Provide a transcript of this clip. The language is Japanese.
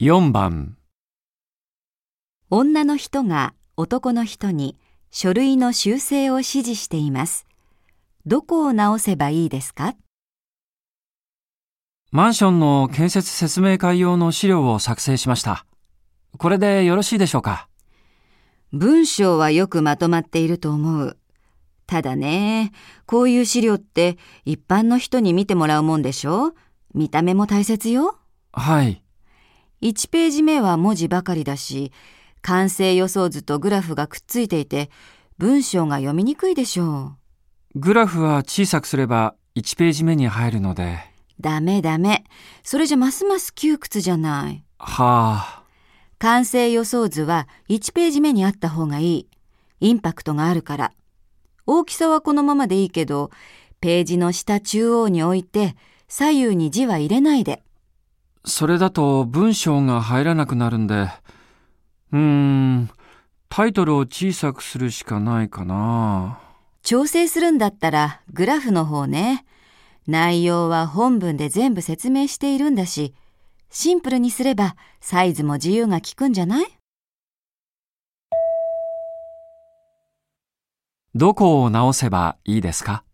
4番女の人が男の人に書類の修正を指示しています。どこを直せばいいですか？マンションの建設説明会用の資料を作成しました。これでよろしいでしょうか？文章はよくまとまっていると思う。ただね、こういう資料って一般の人に見てもらうもんでしょ？見た目も大切よ。はい。1ページ目は文字ばかりだし、完成予想図とグラフがくっついていて、文章が読みにくいでしょグラフは小さくすれば1ページ目に入るので。う。ダメダメ。それじゃますます窮屈じゃない。はあ。完成予想図は1ページ目にあった方がいい。インパクトがあるから。大きさはこのままでいいけど、ページの下中央に置いて、左右に字は入れないで。それだと文章が入らなくなるんで。うーん。タイトルを小さくするしかないかな。調整するんだったらグラフの方ね。内容は本文で全部説明しているんだし、シンプルにすればサイズも自由が利くんじゃない？どこを直せばいいですか？